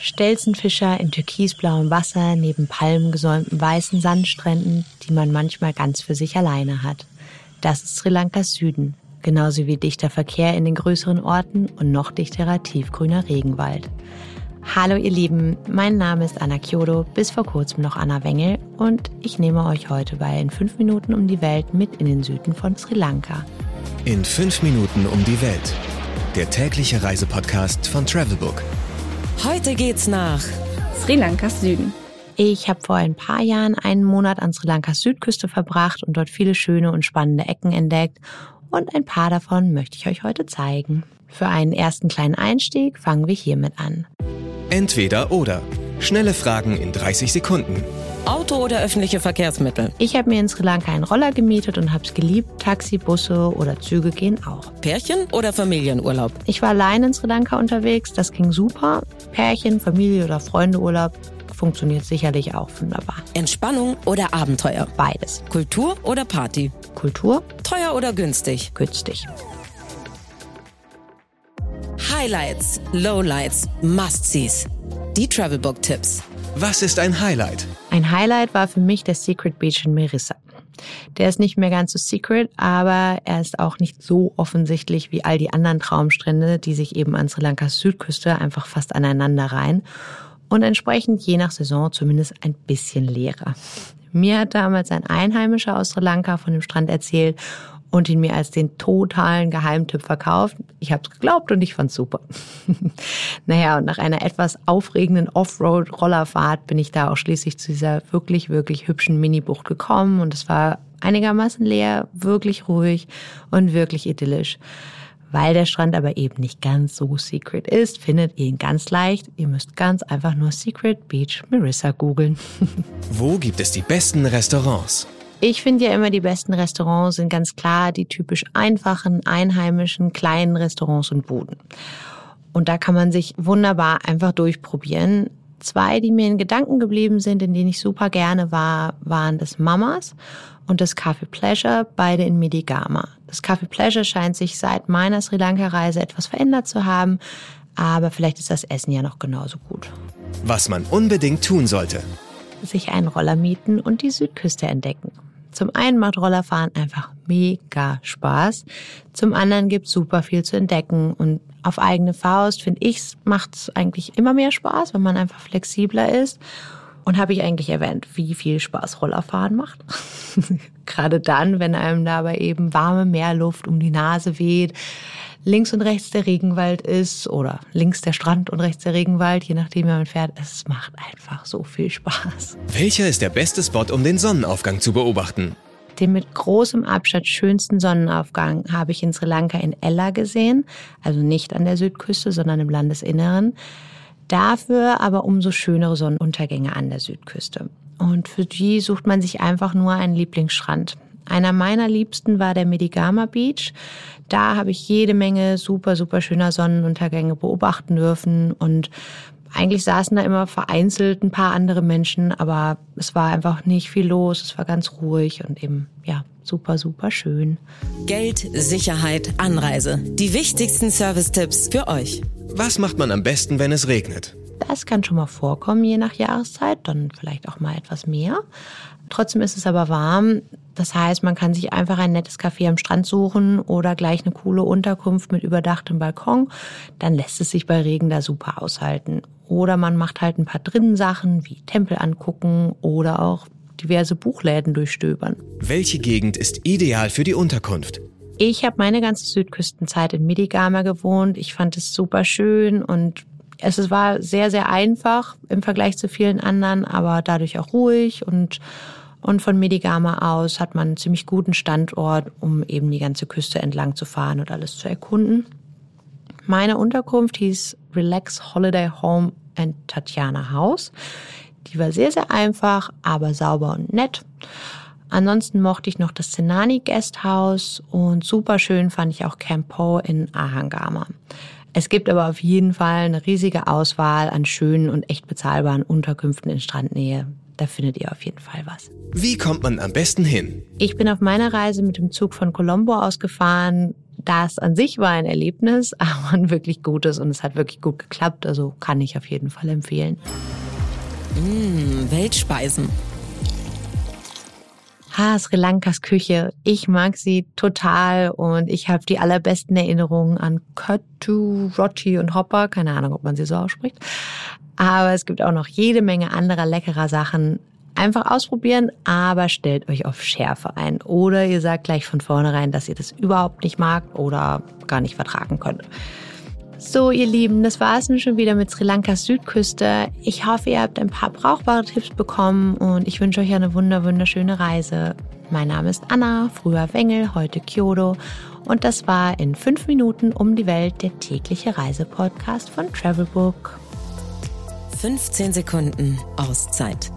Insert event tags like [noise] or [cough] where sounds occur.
Stelzenfischer in türkisblauem Wasser neben palmengesäumten weißen Sandstränden, die man manchmal ganz für sich alleine hat. Das ist Sri Lankas Süden, genauso wie dichter Verkehr in den größeren Orten und noch dichterer tiefgrüner Regenwald. Hallo ihr Lieben, mein Name ist Anna Kyodo, bis vor kurzem noch Anna Wengel und ich nehme euch heute bei in fünf Minuten um die Welt mit in den Süden von Sri Lanka. In fünf Minuten um die Welt. Der tägliche Reisepodcast von Travelbook. Heute geht's nach Sri Lankas Süden. Ich habe vor ein paar Jahren einen Monat an Sri Lankas Südküste verbracht und dort viele schöne und spannende Ecken entdeckt. Und ein paar davon möchte ich euch heute zeigen. Für einen ersten kleinen Einstieg fangen wir hiermit an. Entweder oder. Schnelle Fragen in 30 Sekunden. Auto oder öffentliche Verkehrsmittel? Ich habe mir in Sri Lanka einen Roller gemietet und habe es geliebt. Taxi, Busse oder Züge gehen auch. Pärchen oder Familienurlaub? Ich war allein in Sri Lanka unterwegs, das ging super. Pärchen, Familie oder Freundeurlaub funktioniert sicherlich auch wunderbar. Entspannung oder Abenteuer? Beides. Kultur oder Party? Kultur, Teuer oder günstig? günstig. Highlights, Lowlights, Must-Sees. Die Travelbook-Tipps. Was ist ein Highlight? Ein Highlight war für mich der Secret Beach in Merissa. Der ist nicht mehr ganz so secret, aber er ist auch nicht so offensichtlich wie all die anderen Traumstrände, die sich eben an Sri Lankas Südküste einfach fast aneinander reihen und entsprechend je nach Saison zumindest ein bisschen leerer. Mir hat damals ein Einheimischer aus Sri Lanka von dem Strand erzählt und ihn mir als den totalen Geheimtipp verkauft. Ich habe es geglaubt und ich fand's super. [laughs] naja, und nach einer etwas aufregenden Offroad-Rollerfahrt bin ich da auch schließlich zu dieser wirklich, wirklich hübschen Minibucht gekommen und es war einigermaßen leer, wirklich ruhig und wirklich idyllisch. Weil der Strand aber eben nicht ganz so secret ist, findet ihr ihn ganz leicht. Ihr müsst ganz einfach nur Secret Beach Marissa googeln. [laughs] Wo gibt es die besten Restaurants? Ich finde ja immer, die besten Restaurants sind ganz klar die typisch einfachen, einheimischen, kleinen Restaurants und Buden. Und da kann man sich wunderbar einfach durchprobieren. Zwei, die mir in Gedanken geblieben sind, in denen ich super gerne war, waren das Mamas und das Café Pleasure, beide in Medigama. Das Café Pleasure scheint sich seit meiner Sri Lanka-Reise etwas verändert zu haben, aber vielleicht ist das Essen ja noch genauso gut. Was man unbedingt tun sollte. sich einen Roller mieten und die Südküste entdecken. Zum einen macht Rollerfahren einfach mega Spaß. Zum anderen gibt's super viel zu entdecken und auf eigene Faust, finde ich, macht's eigentlich immer mehr Spaß, wenn man einfach flexibler ist. Und habe ich eigentlich erwähnt, wie viel Spaß Rollerfahren macht? [laughs] Gerade dann, wenn einem dabei eben warme Meerluft um die Nase weht, links und rechts der Regenwald ist oder links der Strand und rechts der Regenwald, je nachdem, wie man fährt. Es macht einfach so viel Spaß. Welcher ist der beste Spot, um den Sonnenaufgang zu beobachten? Den mit großem Abstand schönsten Sonnenaufgang habe ich in Sri Lanka in Ella gesehen, also nicht an der Südküste, sondern im Landesinneren. Dafür aber umso schönere Sonnenuntergänge an der Südküste. Und für die sucht man sich einfach nur einen Lieblingsstrand. Einer meiner liebsten war der Medigama Beach. Da habe ich jede Menge super, super schöner Sonnenuntergänge beobachten dürfen und eigentlich saßen da immer vereinzelt ein paar andere Menschen, aber es war einfach nicht viel los, es war ganz ruhig und eben, ja, super, super schön. Geld, Sicherheit, Anreise. Die wichtigsten Service-Tipps für euch. Was macht man am besten, wenn es regnet? Das kann schon mal vorkommen, je nach Jahreszeit, dann vielleicht auch mal etwas mehr. Trotzdem ist es aber warm. Das heißt, man kann sich einfach ein nettes Café am Strand suchen oder gleich eine coole Unterkunft mit überdachtem Balkon. Dann lässt es sich bei Regen da super aushalten. Oder man macht halt ein paar drinnen Sachen wie Tempel angucken oder auch diverse Buchläden durchstöbern. Welche Gegend ist ideal für die Unterkunft? Ich habe meine ganze Südküstenzeit in Midigama gewohnt. Ich fand es super schön und es war sehr, sehr einfach im Vergleich zu vielen anderen, aber dadurch auch ruhig und und von Medigama aus hat man einen ziemlich guten Standort, um eben die ganze Küste entlang zu fahren und alles zu erkunden. Meine Unterkunft hieß Relax Holiday Home and Tatjana House. Die war sehr, sehr einfach, aber sauber und nett. Ansonsten mochte ich noch das Senani Guesthouse und super schön fand ich auch Camp Poe in Ahangama. Es gibt aber auf jeden Fall eine riesige Auswahl an schönen und echt bezahlbaren Unterkünften in Strandnähe. Da findet ihr auf jeden Fall was. Wie kommt man am besten hin? Ich bin auf meiner Reise mit dem Zug von Colombo ausgefahren. Das an sich war ein Erlebnis, [laughs] aber ein wirklich gutes und es hat wirklich gut geklappt. Also kann ich auf jeden Fall empfehlen. Mmh, Weltspeisen. Ha, Sri Lankas Küche. Ich mag sie total und ich habe die allerbesten Erinnerungen an Köttu, Roti und Hopper. Keine Ahnung, ob man sie so ausspricht. Aber es gibt auch noch jede Menge anderer leckerer Sachen. Einfach ausprobieren, aber stellt euch auf Schärfe ein. Oder ihr sagt gleich von vornherein, dass ihr das überhaupt nicht mag oder gar nicht vertragen könnt. So, ihr Lieben, das war es nun schon wieder mit Sri Lankas Südküste. Ich hoffe, ihr habt ein paar brauchbare Tipps bekommen und ich wünsche euch eine wunder wunderschöne Reise. Mein Name ist Anna, früher Wengel, heute Kyoto und das war in fünf Minuten um die Welt der tägliche Reisepodcast von Travelbook. 15 Sekunden Auszeit